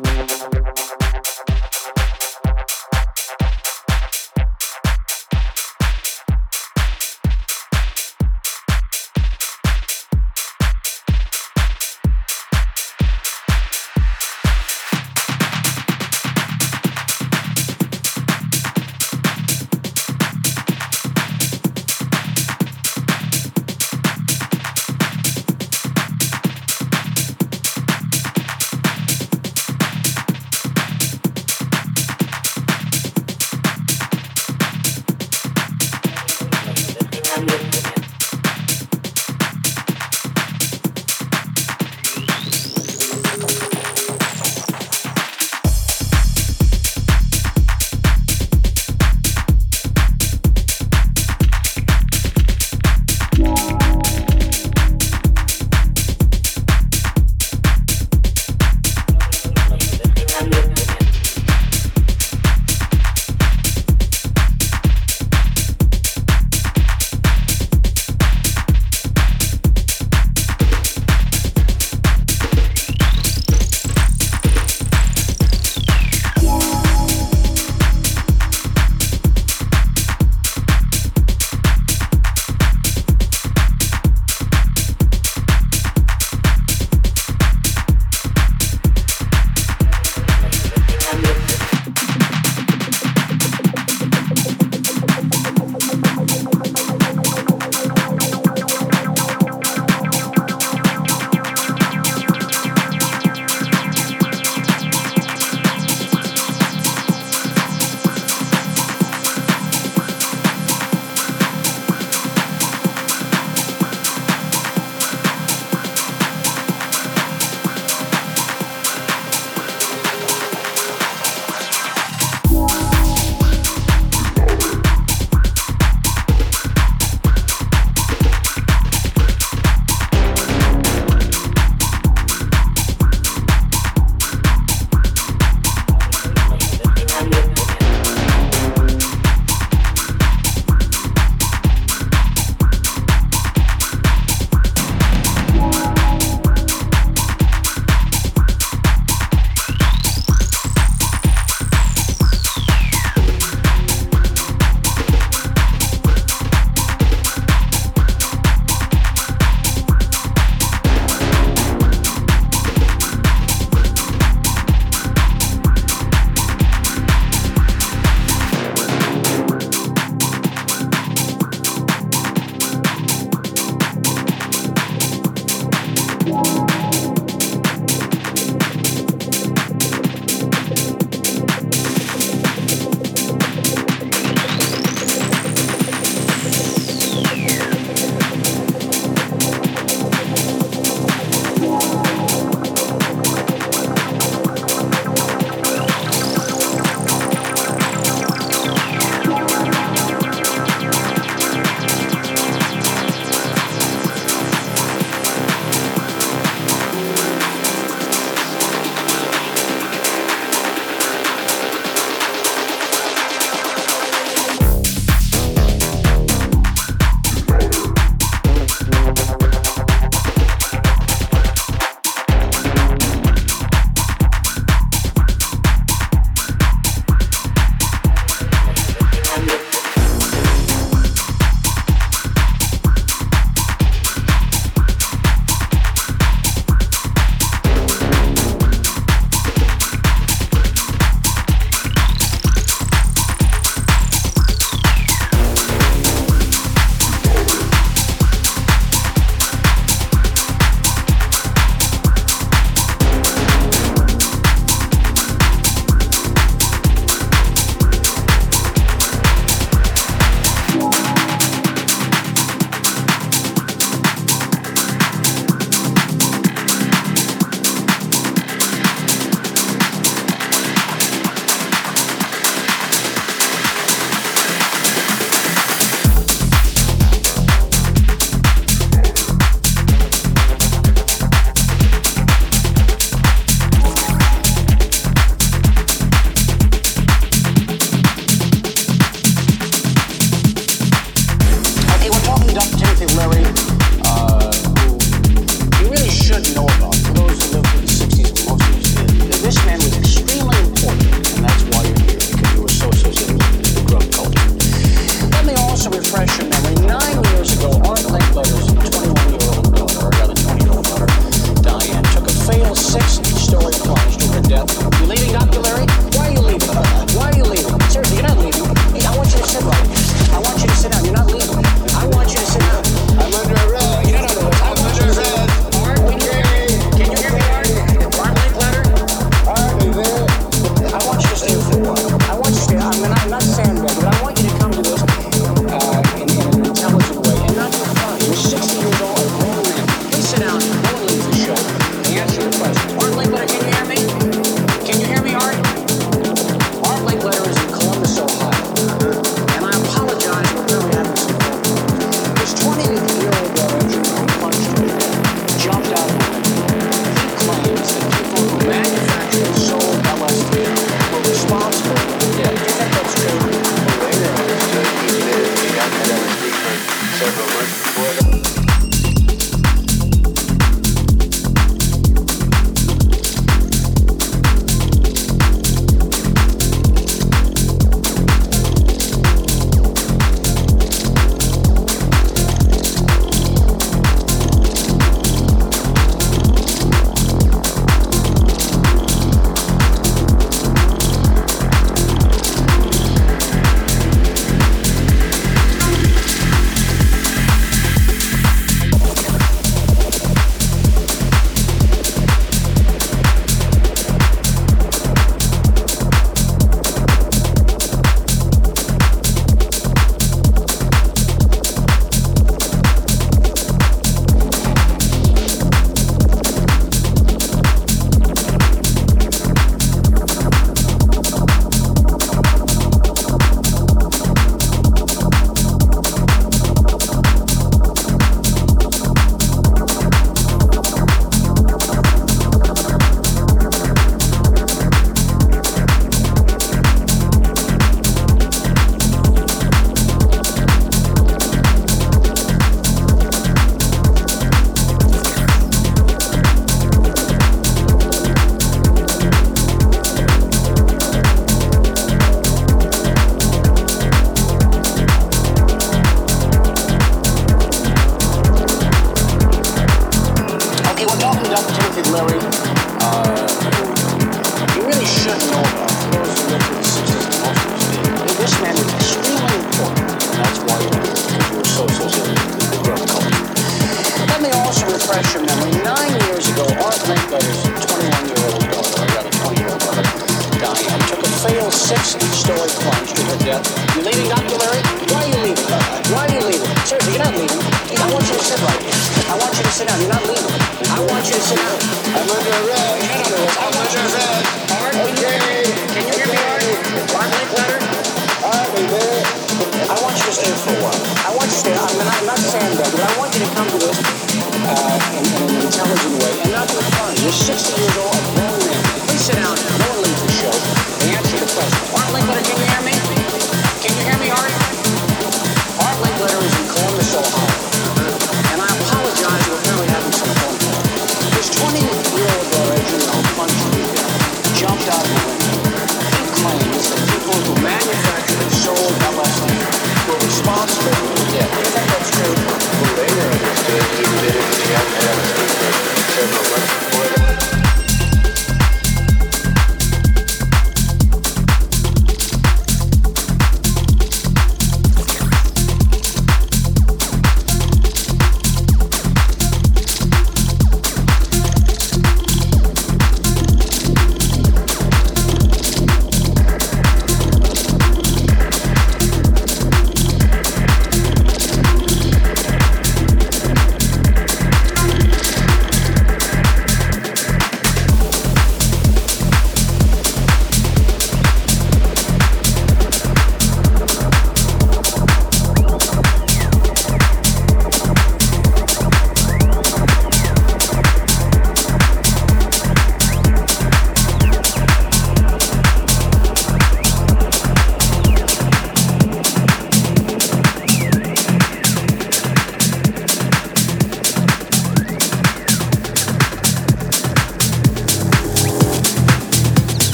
Thank.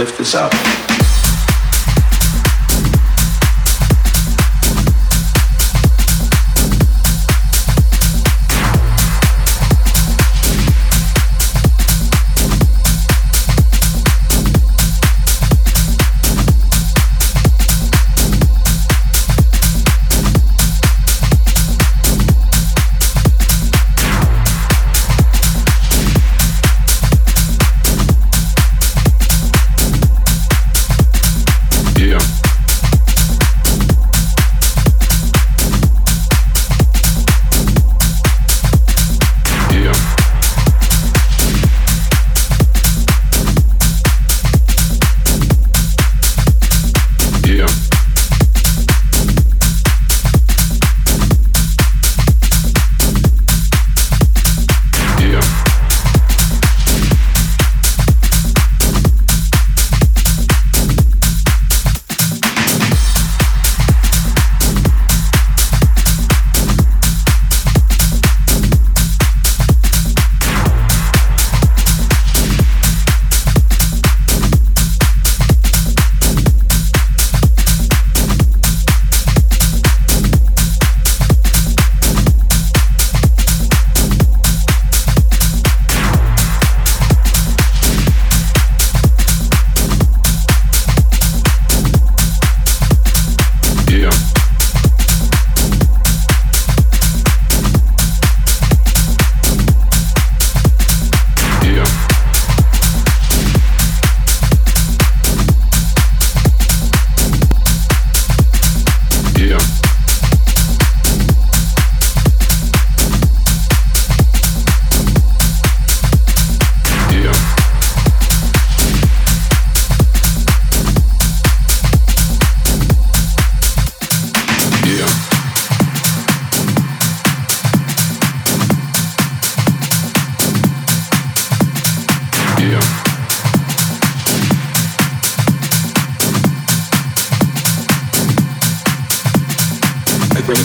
lift us up.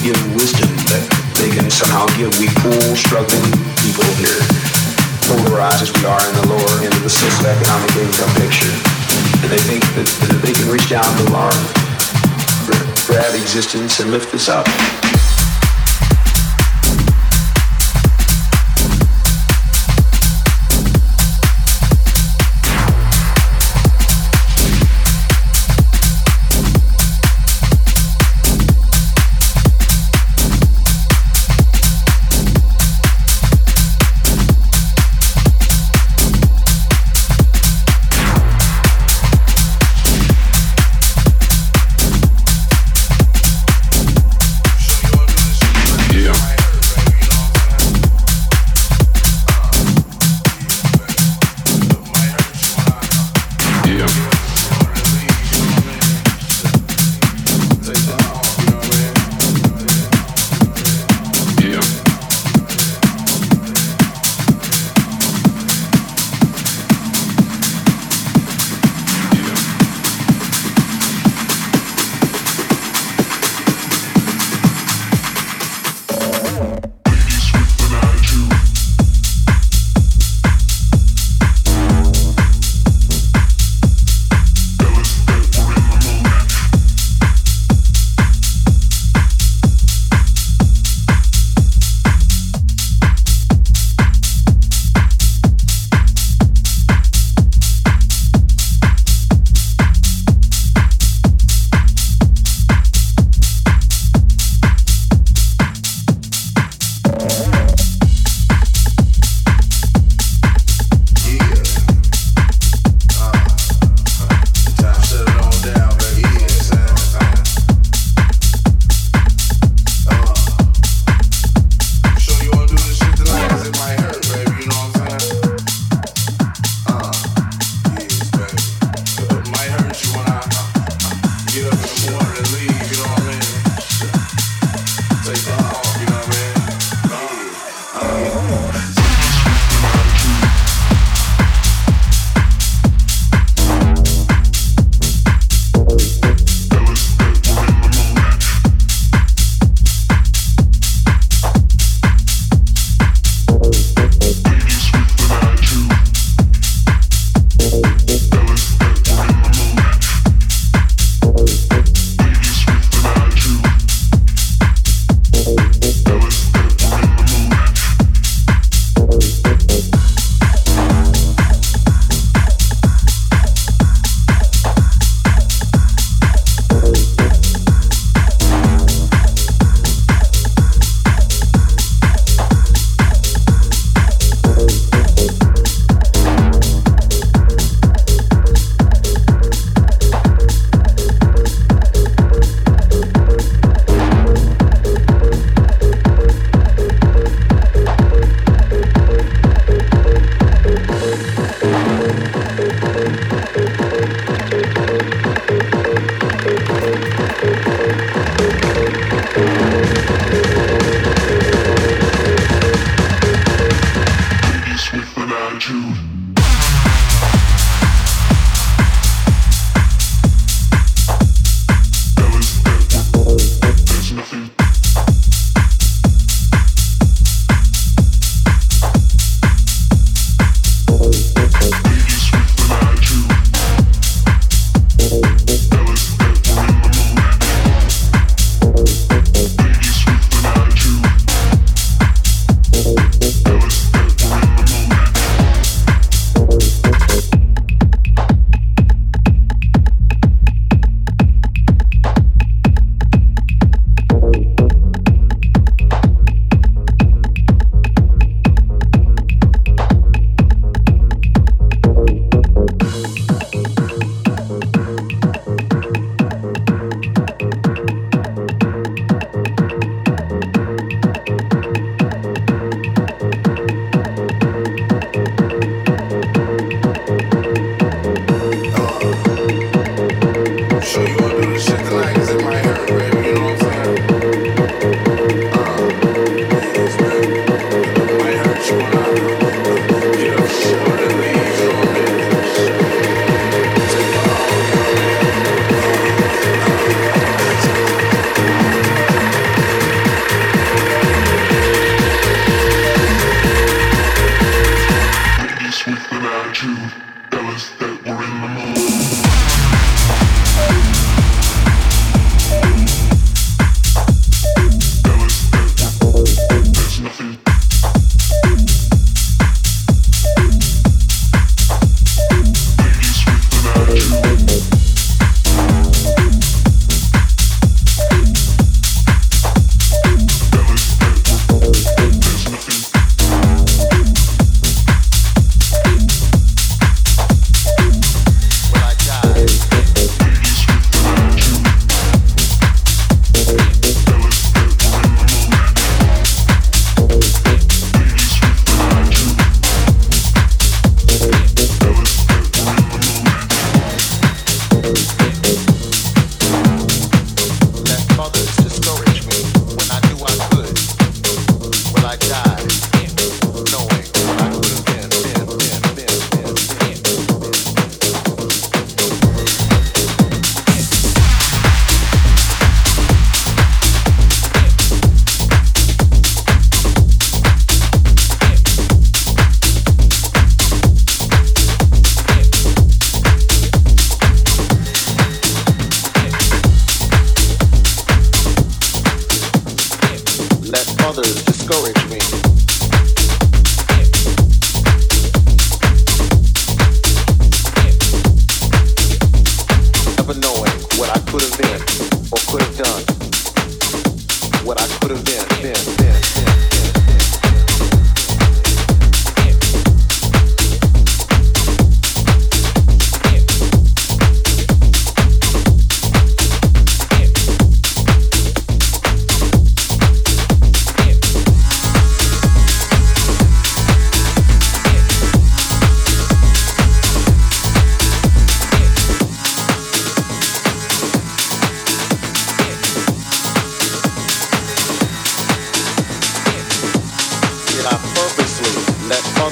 give wisdom that they can somehow give. We poor, struggling people here, polarized as we are in the lower end of the socioeconomic income picture, and they think that, that they can reach down to our grab existence and lift us up.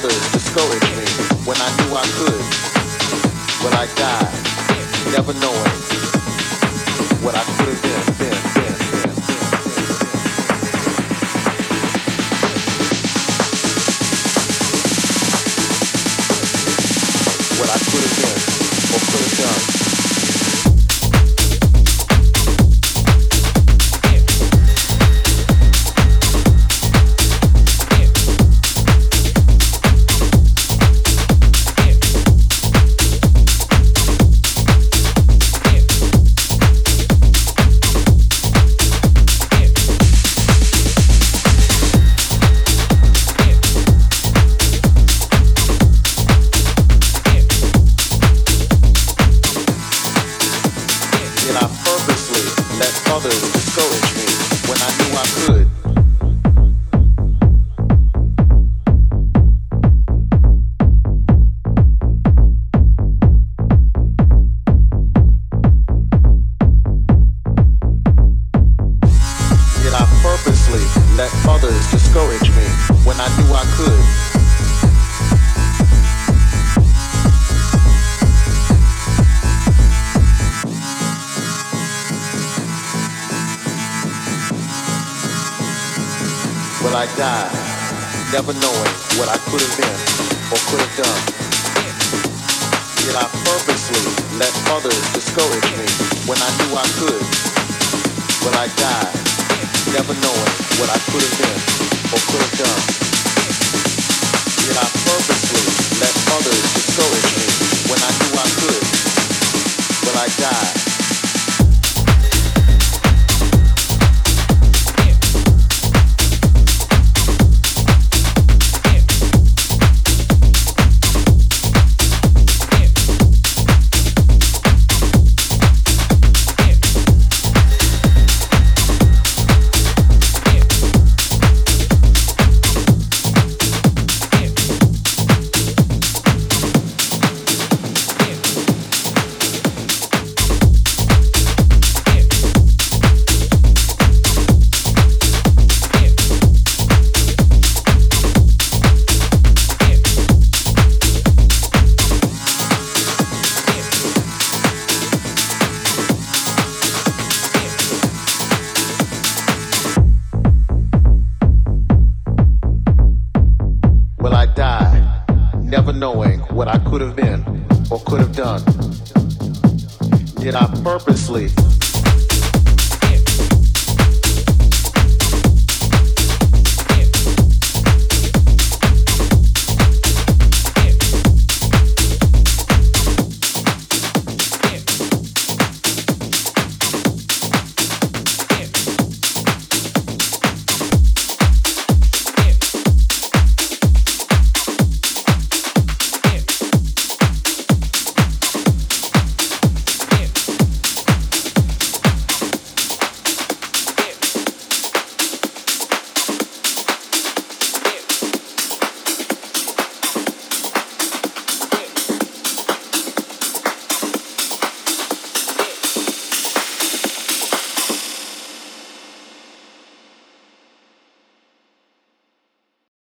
others discouraged me when I knew I could, but I died, never knowing what I could have been.